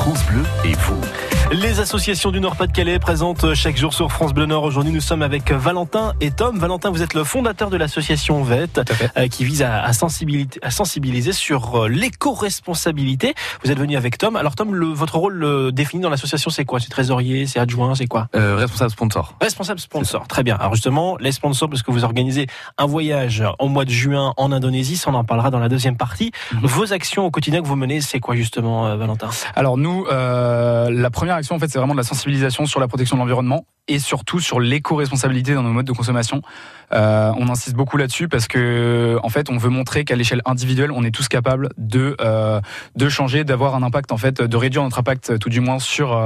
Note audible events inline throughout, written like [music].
France Bleu et vous. Les associations du Nord-Pas-de-Calais présentent chaque jour sur France Bleu Nord. Aujourd'hui, nous sommes avec Valentin et Tom. Valentin, vous êtes le fondateur de l'association VET euh, qui vise à, à, sensibiliser, à sensibiliser sur euh, l'éco-responsabilité. Vous êtes venu avec Tom. Alors Tom, le, votre rôle le défini dans l'association, c'est quoi? C'est trésorier, c'est adjoint, c'est quoi? Euh, Responsable sponsor. Responsable sponsor, très bien. Alors justement, les sponsors, parce que vous organisez un voyage au mois de juin en Indonésie, ça on en parlera dans la deuxième partie. Mhm. Vos actions au quotidien que vous menez, c'est quoi justement, Valentin? Alors nous, euh, la première en fait, c'est vraiment de la sensibilisation sur la protection de l'environnement et surtout sur l'éco-responsabilité dans nos modes de consommation. Euh, on insiste beaucoup là-dessus parce que, en fait, on veut montrer qu'à l'échelle individuelle, on est tous capables de euh, de changer, d'avoir un impact, en fait, de réduire notre impact, tout du moins sur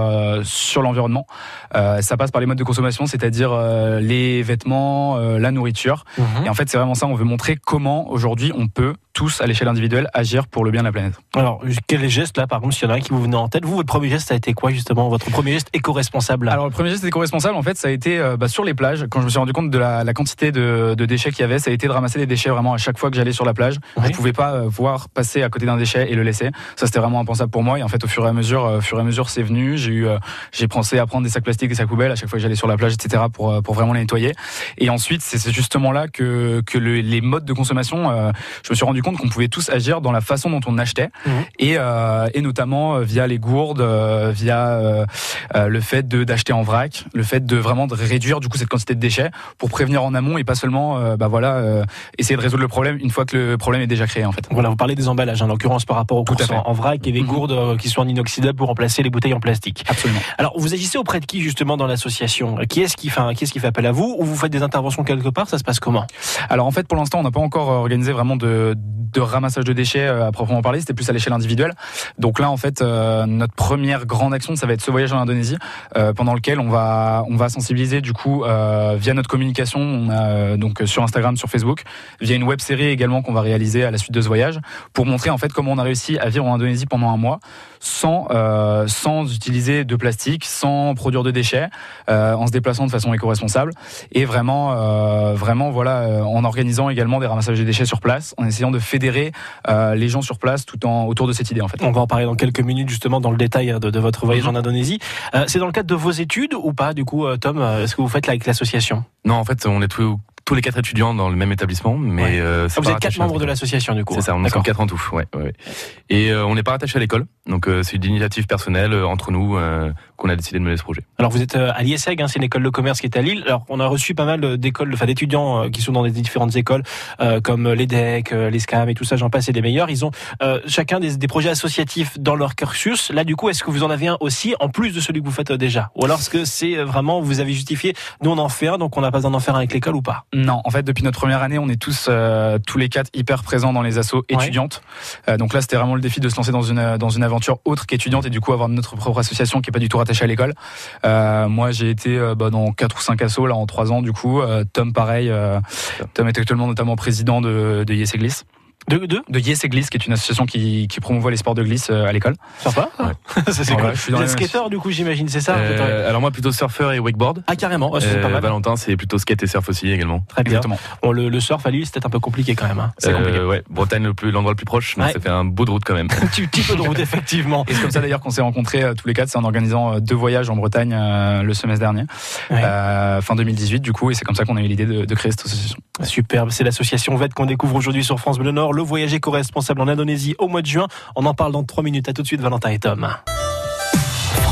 sur l'environnement. Ça passe par les modes de consommation, c'est-à-dire les vêtements, la nourriture. Mhm. Et en fait, c'est vraiment ça. On veut montrer comment aujourd'hui on peut tous, à l'échelle individuelle, agir pour le bien de la planète. Alors, quel geste là, par exemple, s'il y en a un qui vous venait en tête? Vous, votre premier geste, ça a été quoi justement Votre premier geste éco-responsable Alors, le premier geste éco-responsable, en fait, ça a été bah, sur les plages. Quand je me suis rendu compte de la, la quantité de, de déchets qu'il y avait, ça a été de ramasser des déchets vraiment à chaque fois que j'allais sur la plage. Oui. Vous pouvez pas euh, voir passer à côté d'un déchet et le laisser. Ça c'était vraiment impensable pour moi. Et en fait, au fur et à mesure, euh, au fur et à mesure, c'est venu. J'ai eu, euh, j'ai pensé à prendre des sacs plastiques, des sacs poubelles à chaque fois que j'allais sur la plage, etc. pour pour vraiment les nettoyer. Et ensuite, c'est justement là que que le, les modes de consommation, je me suis rendu compte qu'on pouvait tous agir dans la façon dont on achetait mmh. et et notamment via les gourdes, via le fait de d'acheter en vrac, le fait de vraiment de réduire du coup cette quantité de déchets pour prévenir en amont et pas seulement euh, bah voilà, euh, essayer de résoudre le problème une fois que le problème est déjà créé en fait. Voilà, vous parlez des emballages, en l'occurrence par rapport aux courses en, en, vrac et des -hmm. gourdes euh, qui sont en inoxydable pour remplacer les bouteilles en plastique. Absolument. Alors, vous agissez auprès de qui justement dans l'association? Qui est-ce qui fait, qui est-ce qui fait appel à vous? Ou vous faites des interventions quelque part? Ça se passe comment? Alors en fait, pour l'instant, on n'a pas encore organisé vraiment de, de ramassage de déchets à proprement parler. C'était plus à l'échelle individuelle. Donc là, en fait, euh, notre première grande action, ça va être ce voyage en Indonésie, euh, pendant lequel on va on va sensibiliser du coup euh, via notre communication. Donc sur Instagram, sur Facebook, via une web série également qu'on va réaliser à la suite de ce voyage, pour montrer en fait comment on a réussi à vivre en Indonésie pendant un mois sans euh, sans utiliser de plastique, sans produire de déchets, euh, en se déplaçant de façon éco-responsable et vraiment euh, vraiment voilà euh, en organisant également des ramassages de déchets sur place, en essayant de fédérer euh, les gens sur place tout en autour de cette idée en fait. On va en parler dans quelques minutes justement dans le détail de, de votre voyage -hmm. en Indonésie. Euh, c'est dans le cadre de vos études ou pas du coup Tom Est-ce que vous faites là avec l'association? Non, en fait, on est tous tous les quatre étudiants dans le même établissement, mais ouais. euh, ah, vous êtes quatre membres de l'association du coup. C'est ça, on est quatre en tout. Ouais, ouais. Et euh, on n'est pas rattaché à l'école, donc euh, c'est une initiative personnelle euh, entre nous euh, qu'on a décidé de mener ce projet. Alors vous êtes à l'ISEG, hein, c'est une école de commerce qui est à Lille. Alors on a reçu pas mal d'écoles, enfin d'étudiants qui sont dans des différentes écoles comme l'EDEC, l'ESCAM et tout ça, j'en passe et des meilleurs. Ils ont chacun des, des, projets associatifs dans leur cursus. Là du coup, est-ce que vous en avez un aussi en plus de celui que vous faites déjà, ou alors est-ce que c'est vraiment vous avez justifié, nous on en fait un, donc on n'a pas besoin d'en faire un avec l'école ou pas? Non, en fait depuis notre première année, on est tous euh, tous les quatre hyper présents dans les assos étudiantes. Ouais. Euh, donc là, c'était vraiment le défi de se lancer dans une dans une aventure autre qu'étudiante et du coup avoir notre propre association qui est pas du tout rattachée à l'école. Euh, moi, j'ai été euh, bah, dans quatre ou cinq assos là en trois ans du coup. Euh, Tom, pareil. Tom est actuellement notamment président de, de Yes Église. De, de, de Yes et Glisse, qui est une association qui, qui promouvoit les sports de glisse à l'école. Sympa. Ouais. [laughs] c'est ouais, cool. Je suis dans du coup, j'imagine, c'est ça euh, Alors moi, plutôt surfeur et wakeboard. Ah, carrément. Oh, euh, pas mal. Valentin, c'est plutôt skate et surf aussi également. Très bien. Exactement. Bon, le, le surf à lui, c'était un peu compliqué quand même. Hein. C'est euh, compliqué. Ouais, Bretagne, le plus, l'endroit le plus proche, mais ouais. ça fait un bout de route quand même. [laughs] un petit, peu de route, effectivement. Et c'est comme ça d'ailleurs qu'on s'est rencontrés euh, tous les quatre. C'est en organisant deux voyages en Bretagne le semestre dernier, fin 2018, du coup, et c'est comme ça qu'on a eu l'idée de, de, créer cette association. Superbe. C'est l'association VET qu'on découvre aujourd'hui sur France Bleu Nord. Le voyage éco-responsable responsable en Indonésie au mois de juin. On en parle dans 3 minutes. À tout de suite, Valentin et Tom.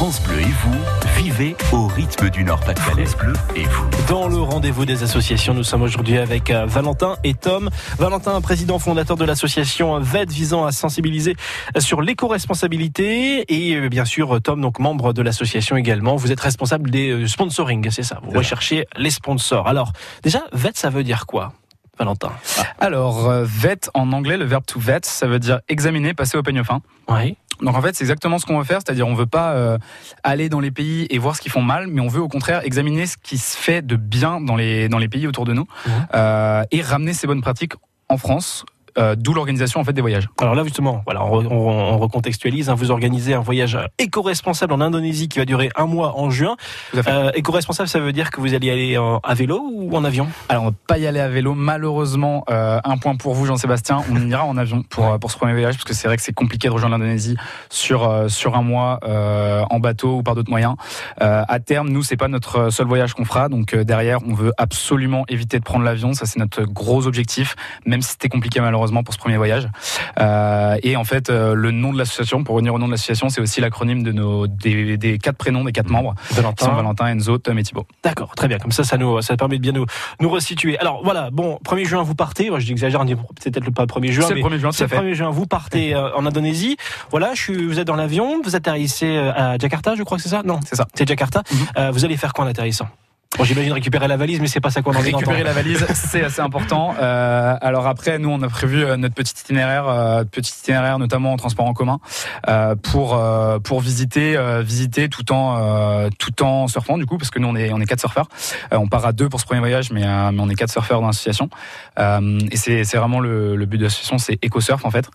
France Bleu et vous, vivez au rythme du Nord-Pas-de-Calais. Bleu et vous. Dans le rendez-vous des associations, nous sommes aujourd'hui avec euh, Valentin et Tom. Valentin, président fondateur de l'association VET visant à sensibiliser sur l'éco-responsabilité et euh, bien sûr Tom, donc membre de l'association également. Vous êtes responsable des euh, sponsoring, c'est ça Vous recherchez les sponsors. Alors déjà, VET, ça veut dire quoi? Valentin ah. Alors, euh, vet en anglais, le verbe to vet, ça veut dire examiner, passer au peigne fin. Oui. Donc en fait, c'est exactement ce qu'on veut faire, c'est-à-dire on veut pas euh, aller dans les pays et voir ce qu'ils font mal, mais on veut au contraire examiner ce qui se fait de bien dans les dans les pays autour de nous mmh. euh, et ramener ces bonnes pratiques en France euh, d'où l'organisation en fait des voyages. Alors là justement, voilà, on, on, on recontextualise. Hein, vous organisez un voyage éco-responsable en Indonésie qui va durer un mois en juin. Euh, éco-responsable, ça veut dire que vous allez aller en, à vélo ou en avion? Alors on va pas y aller à vélo. Malheureusement, euh, un point pour vous, Jean-Sébastien. On [laughs] ira en avion pour pour ce premier voyage parce que c'est vrai que c'est compliqué de rejoindre l'Indonésie sur euh, sur un mois euh, en bateau ou par d'autres moyens. Euh, à terme, nous c'est pas notre seul voyage qu'on fera. Donc derrière, on veut absolument éviter de prendre l'avion. Ça c'est notre gros objectif, même si c'était compliqué malheureusement pour ce premier voyage. Euh, et en fait, euh, le nom de l'association, pour revenir au nom de l'association, c'est aussi l'acronyme de nos des, des, quatre prénoms des quatre mmh. membres. Valentin, Valentin, Enzo, Tom et Thibaut. D'accord, très bien. Comme ça, ça nous ça permet de bien nous nous resituer. Alors voilà, bon, 1er juin vous partez. Moi, j'exagère, c'est peut-être pas le 1er juin. C'est le 1er juin. C'est le 1er juin. Vous partez euh, en Indonésie. Voilà, je suis, vous êtes dans l'avion, vous atterrissez à Jakarta, je crois que c'est ça? Non, c'est ça. C'est Jakarta. Mmh. Vous allez faire quoi en atterrissant? Bon, j'imagine récupérer la valise, mais c'est pas ça qu'on a envie Récupérer la valise, c'est assez important. [laughs] Euh, alors après, nous, on a prévu euh, notre petit itinéraire, euh, petit itinéraire notamment en transport en commun, euh, pour euh, pour visiter euh, visiter tout en tout en surfant du coup, parce que nous on est on est quatre surfeurs. on part à deux pour ce premier voyage, mais, mais on est quatre surfeurs dans l'association. et c'est c'est vraiment le, le but de l'association, c'est EcoSurf en fait.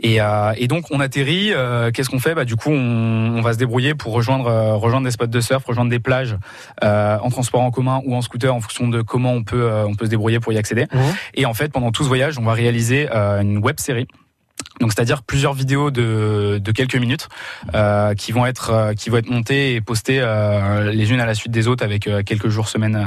Et et donc on atterrit. Qu'est-ce qu'on fait? Bah du coup, on, on, va se débrouiller pour rejoindre rejoindre des spots de surf, rejoindre des plages en transport en commun ou en scooter en fonction de comment on peut, euh, on peut se débrouiller pour y accéder. Mmh. Et en fait, pendant tout ce voyage, on va réaliser euh, une web série donc c'est-à-dire plusieurs vidéos de, de quelques minutes euh, qui vont être euh, qui vont être montées et postées euh, les unes à la suite des autres avec euh, quelques jours semaines euh,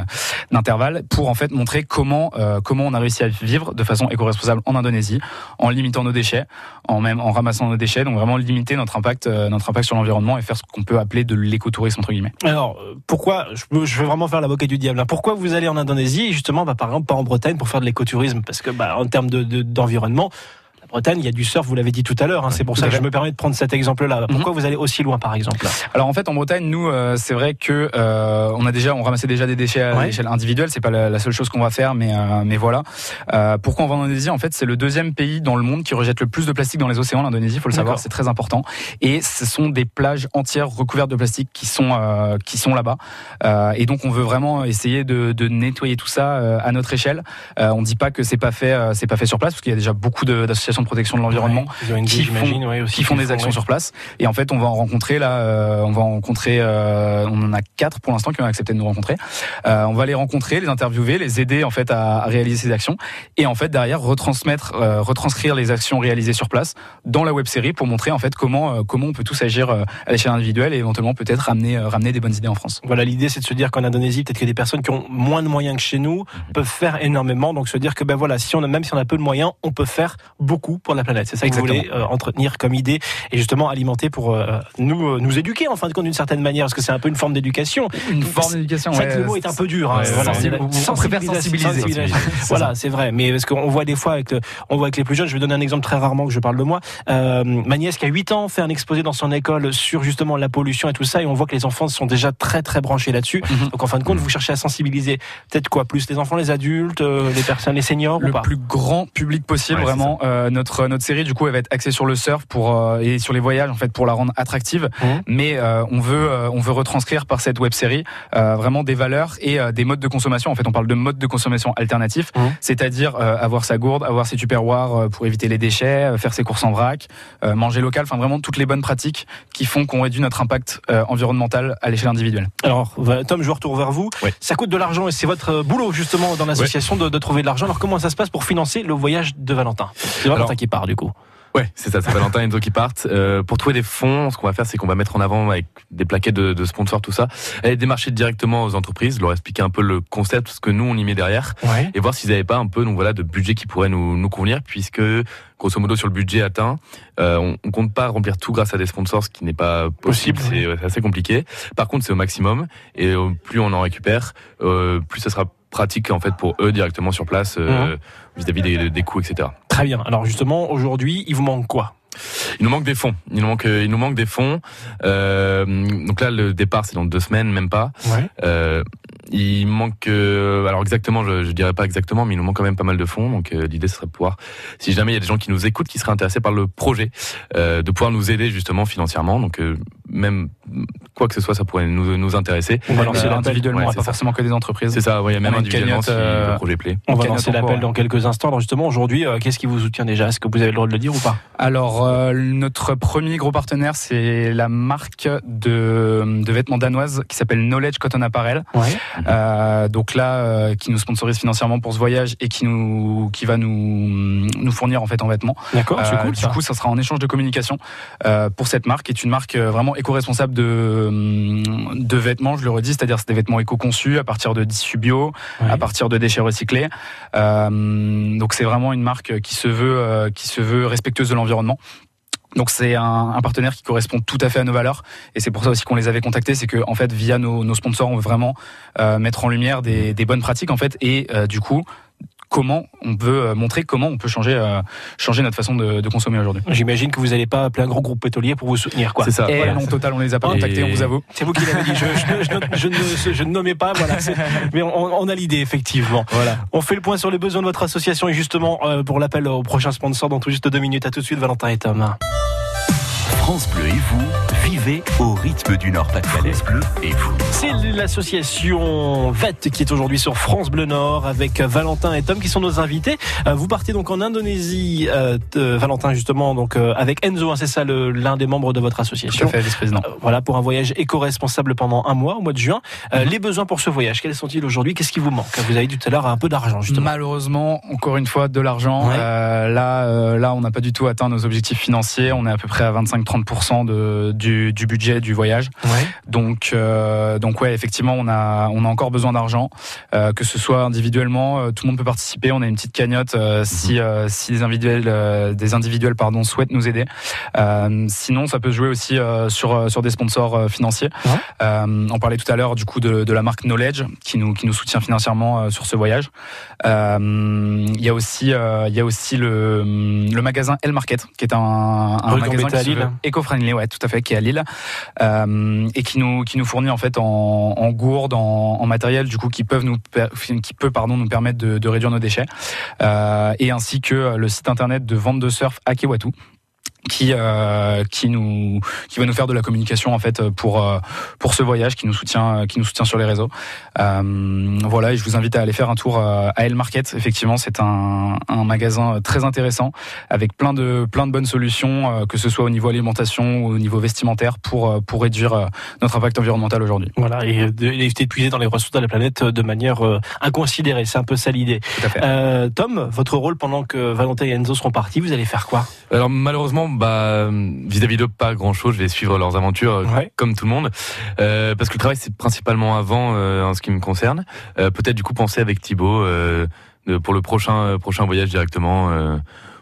d'intervalle pour en fait montrer comment comment on a réussi à vivre de façon éco-responsable en Indonésie en limitant nos déchets en même en ramassant nos déchets donc vraiment limiter notre impact notre impact sur l'environnement et faire ce qu'on peut appeler de l'écotourisme entre guillemets. Alors pourquoi je, vais vraiment faire l'avocat du diable hein. pourquoi vous allez en Indonésie justement bah, par exemple pas en Bretagne pour faire de l'écotourisme? Parce que bah, en termes de d'environnement Bretagne, il y a du surf, vous l'avez dit tout à l'heure. Hein, c'est pour ça que je me permets de prendre cet exemple-là. Mhm. Pourquoi vous allez aussi loin, par exemple Alors en fait, en Bretagne, nous, euh, c'est vrai que euh, on a déjà, on ramassait déjà des déchets à l'échelle individuelle. C'est pas la, seule chose qu'on va faire, mais euh, mais voilà. Pourquoi on va en Indonésie? En fait, c'est le deuxième pays dans le monde qui rejette le plus de plastique dans les océans. L'Indonésie, il faut le savoir, c'est très important. Et ce sont des plages entières recouvertes de plastique qui sont qui sont là-bas. et donc, on veut vraiment essayer de, de nettoyer tout ça à notre échelle. on dit pas que c'est pas fait, c'est pas fait sur place, parce qu'il y a déjà beaucoup d'associations de protection de l'environnement qui, font, qui font des actions sur place. Et en fait, on va en rencontrer là, euh, on va en rencontrer, euh, on en a quatre pour l'instant qui ont accepté de nous rencontrer. Euh, on va les rencontrer, les interviewer, les aider en fait à, à réaliser ces actions et en fait derrière retransmettre, retranscrire les actions réalisées sur place dans la web série pour montrer en fait comment comment on peut tous agir à l'échelle individuelle et éventuellement peut-être ramener ramener des bonnes idées en France. Voilà, l'idée c'est de se dire qu'en Indonésie, peut-être que des personnes qui ont moins de moyens que chez nous mhm. peuvent faire énormément. Donc se dire que ben voilà, si on a même si on a peu de moyens, on peut faire beaucoup pour la planète. C'est ça que vous voulez euh, entretenir comme idée et justement alimenter pour euh, nous euh, nous éduquer en fin de compte d'une certaine manière parce que c'est un peu une forme d'éducation. Une forme d'éducation. C'est le mot est un peu dur. Hein, voilà, sensibiliser. Voilà, c'est vrai. Mais parce qu'on voit des fois avec on voit avec les plus jeunes. Je vais donner un exemple très rarement que je parle de moi. Euh, ma nièce qui a 8 ans fait un exposé dans son école sur justement la pollution et tout ça et on voit que les enfants sont déjà très très branchés là-dessus. Mhm. Donc en fin de compte, vous cherchez à sensibiliser peut-être quoi? Plus les enfants, les adultes, les personnes, les seniors le ou pas? plus grand public possible vraiment. Euh, notre notre série du coup elle va être axée sur le surf pour euh, et sur les voyages en fait pour la rendre attractive. Mmh. Mais euh, on veut euh, on veut retranscrire par cette web série euh, vraiment des valeurs et des modes de consommation. En fait on parle de modes de consommation alternatifs, mmh. c'est-à-dire avoir sa gourde, avoir ses tupperwares pour éviter les déchets, faire ses courses en vrac, manger local. Enfin vraiment toutes les bonnes pratiques qui font qu'on réduit notre impact environnemental à l'échelle individuelle. Alors Tom je retourne vers vous. Oui. Ça coûte de l'argent et c'est votre boulot justement dans l'association de, de, trouver de l'argent. Alors comment ça se passe pour financer le voyage de Valentin? Qui part du coup. Ouais, c'est ça, c'est Valentin et Enzo qui partent. Euh, pour trouver des fonds, ce qu'on va faire, c'est qu'on va mettre en avant avec des plaquettes de, de sponsors, tout ça, aller démarcher directement aux entreprises, leur expliquer un peu le concept, ce que nous on y met derrière, ouais. et voir s'ils n'avaient pas un peu, donc voilà, de budget qui pourrait nous, nous convenir, puisque grosso modo sur le budget atteint, euh, on, on compte pas remplir tout grâce à des sponsors, ce qui n'est pas possible, c'est ouais. assez compliqué. Par contre, c'est au maximum, et plus on en récupère, euh, plus ça sera pratique en fait pour eux directement sur place euh, vis-à-vis -vis des, des coûts, etc. Très bien. Alors justement, aujourd'hui, il vous manque quoi? Il nous manque des fonds. Il nous manque, il nous manque des fonds. Euh, donc là, le départ, c'est dans deux semaines, même pas. Ouais. Euh, il manque, euh, alors exactement, je, je dirais pas exactement, mais il nous manque quand même pas mal de fonds. Donc euh, l'idée serait de pouvoir, si jamais il y a des gens qui nous écoutent, qui seraient intéressés par le projet, euh, de pouvoir nous aider justement financièrement. Donc même quoi que ce soit, ça pourrait nous, nous intéresser. On va lancer Euh, l'appel. individuellement, Ouais, pas c'est forcément que des entreprises. C'est ça, ouais, il y a même On individuellement cagnotte, si euh, le projet plaît. On va lancer l'appel dans quelques instants. Alors justement, aujourd'hui, euh, qu'est-ce qui vous soutient déjà? Est-ce que vous avez le droit de le dire ou pas? Alors, euh, notre premier gros partenaire, c'est la marque de, de vêtements danoise qui s'appelle Knowledge Cotton Apparel. Ouais. Euh, donc là, euh, qui nous sponsorise financièrement pour ce voyage et qui nous, qui va nous, nous fournir en fait en vêtements. D'accord, c'est Euh, cool. du ça. coup, ça sera en échange de communication euh, pour cette marque, qui est une marque euh, vraiment éco-responsable de, hum, de vêtements. Je le redis, c'est-à-dire c'est des vêtements éco-conçus à partir de tissus bio, Ouais. à partir de déchets recyclés. Euh, donc c'est vraiment une marque qui se veut, euh, qui se veut respectueuse de l'environnement. Donc c'est un, un partenaire qui correspond tout à fait à nos valeurs et c'est pour ça aussi qu'on les avait contactés, c'est que en fait via nos, nos sponsors on veut vraiment euh, mettre en lumière des, des bonnes pratiques en fait et euh, du coup comment on peut euh, montrer comment on peut changer euh, changer notre façon de, de consommer aujourd'hui. J'imagine que vous n'allez pas appeler un gros groupe pétrolier pour vous soutenir, quoi. C'est ça. Et voilà. non total on les a pas contactés, on vous avoue. C'est vous qui l'avez dit. Je, je- je ne- je ne, je ne nommais pas, voilà. [laughs] Mais on, on a l'idée, effectivement. Voilà. On fait le point sur les besoins de votre association et justement euh, pour l'appel au prochain sponsor dans tout juste deux minutes. À tout de suite, Valentin et Tom. France Bleu et vous, vivez au rythme du Nord-Pas-de-Calais. Bleu et vous. C'est l'association VET qui est aujourd'hui sur France Bleu Nord avec Valentin et Tom qui sont nos invités. Euh, Vous partez donc en Indonésie, euh, Valentin justement, donc euh, avec Enzo, hein, c'est ça le- l'un des membres de votre Tout association. à fait, vice-président. Euh, Voilà pour un voyage éco-responsable pendant un mois au mois de juin. Euh, Les besoins pour ce voyage, quels sont-ils aujourd'hui? Qu'est-ce qui vous manque? Vous avez dit tout à l'heure un peu d'argent justement. Malheureusement, encore une fois, de l'argent. Ouais. Euh, là, euh, là, on n'a pas du tout atteint nos objectifs financiers. On est à peu près à 25-30% de, du, du budget du voyage. Ouais. Donc, euh, donc ouais, effectivement, on a, on a encore besoin d'argent, euh, que ce soit individuellement, euh, tout le monde peut participer. On a une petite cagnotte euh, si, si des individuels, des individuels pardon, souhaitent nous aider. Sinon, ça peut se jouer aussi sur sur des sponsors financiers. Ouais. On parlait tout à l'heure du coup de, de la marque Knowledge qui nous qui nous soutient financièrement sur ce voyage. Il y a aussi il y a aussi le le magasin El Market qui est un, un magasin éco-friendly, ouais, tout à fait, qui est à Lille euh, et qui nous fournit en fait en, gourdes, en, matériel du coup qui peut pardon nous permettre de, de réduire nos déchets euh, et ainsi que le site internet de vente de surf Akewatu qui euh, qui nous qui va nous faire de la communication en fait pour euh, pour ce voyage qui nous soutient qui nous soutient sur les réseaux. Euh, voilà et je vous invite à aller faire un tour euh, à El Market. Effectivement c'est un, un magasin très intéressant avec plein de plein de bonnes solutions euh, que ce soit au niveau alimentation ou au niveau vestimentaire pour euh, pour réduire euh, notre impact environnemental aujourd'hui. Voilà, et de- éviter de puiser dans les ressources de la planète euh, de manière euh, inconsidérée. C'est un peu ça l'idée. tout à fait. Euh, Tom, votre rôle pendant que Valentin et Enzo seront partis, vous allez faire quoi? Alors malheureusement, bah vis-à-vis d'eux, pas grand-chose. Je vais suivre leurs aventures euh, Ouais. comme tout le monde, Euh, parce que le travail c'est principalement avant euh, en ce qui me concerne. Euh, Peut-être du coup penser avec Thibaut euh, pour le prochain euh, prochain voyage directement. euh,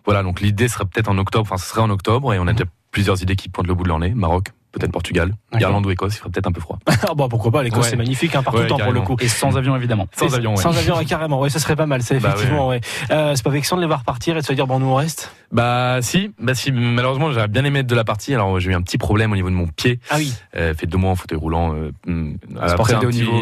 voilà, donc l'idée serait peut-être en octobre. Enfin, ce serait en octobre et on a déjà plusieurs idées qui pointent le bout de leur nez. Maroc, peut-être Portugal. Irlande ou Écosse. Il ferait peut-être un peu froid. [laughs] Ah bah pourquoi pas, l'Écosse Ouais. c'est magnifique, hein, par tout Ouais, le temps pour le coup. et sans avion évidemment Sans avion, ouais. Sans avion, ouais, carrément. Ouais, ça serait pas mal, ça, Bah effectivement. ouais. Euh, c'est pas vexant de les voir partir et de se dire, bon, nous on reste. Bah si, bah si. Malheureusement, j'aurais bien aimé être de la partie. Alors j'ai eu un petit problème au niveau de mon pied. Ah oui. Euh, fait deux mois en fauteuil roulant. Euh, Sportif un de haut niveau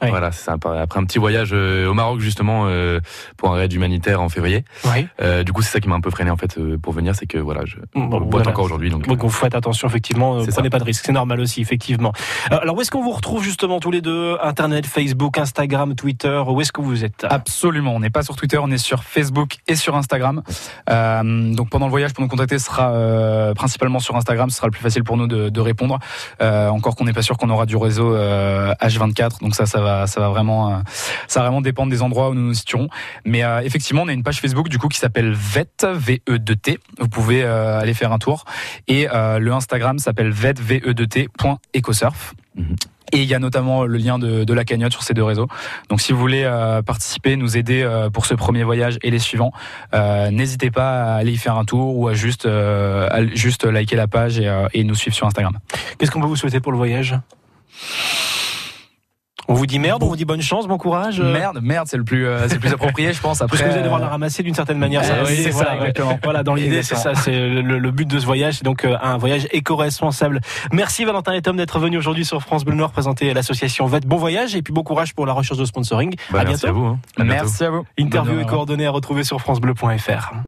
Voilà, c'est sympa. Après un petit voyage euh, au Maroc justement euh, pour un raid humanitaire en février. Oui. Euh, du coup, c'est ça qui m'a un peu freiné en fait euh, pour venir, c'est que voilà, je Bon, boite voilà. encore aujourd'hui. Donc, Donc vous faites attention, effectivement, prenez ça. pas de risques, c'est normal aussi, effectivement. Alors où est-ce qu'on vous retrouve justement tous les deux? Internet, Facebook, Instagram, Twitter, où est-ce que vous êtes? Absolument, on n'est pas sur Twitter, on est sur Facebook et sur Instagram. Euh, donc pendant le voyage, pour nous contacter, ce sera euh, principalement sur Instagram, ce sera le plus facile pour nous de, de répondre. Euh, encore qu'on n'est pas sûr qu'on aura du réseau euh, H24, donc ça, ça va, ça va vraiment, euh, ça va vraiment dépendre des endroits où nous nous situerons. Mais euh, effectivement, on a une page Facebook du coup qui s'appelle VET, V-E-2-T. Vous pouvez euh, aller faire un tour. Et euh, le Instagram s'appelle VET, V-E-2-T, point Ecosurf. Mhm. Et il y a notamment le lien de, de la cagnotte sur ces deux réseaux. Donc si vous voulez euh, participer, nous aider euh, pour ce premier voyage et les suivants, euh, n'hésitez pas à aller y faire un tour ou à juste, à juste liker la page et, et nous suivre sur Instagram. Qu'est-ce qu'on peut vous souhaiter pour le voyage? On vous dit merde, on vous dit bonne chance, bon courage euh, Merde, merde, c'est le plus, euh, c'est le plus approprié, je pense. Après, Parce que vous allez devoir la ramasser d'une certaine manière. Ça, oui, c'est- c'est ça, voilà, ouais. exactement. Voilà, dans l'idée, c'est ça, c'est le, le but de ce voyage, c'est donc euh, un voyage éco-responsable. Merci Valentin et Tom d'être venus aujourd'hui sur France Bleu Nord présenter l'association VET. Bon voyage et puis bon courage pour la recherche de sponsoring. bah, à merci bientôt. à vous. hein. À bientôt. Merci à vous. Interview et coordonnées à retrouver sur francebleu.fr.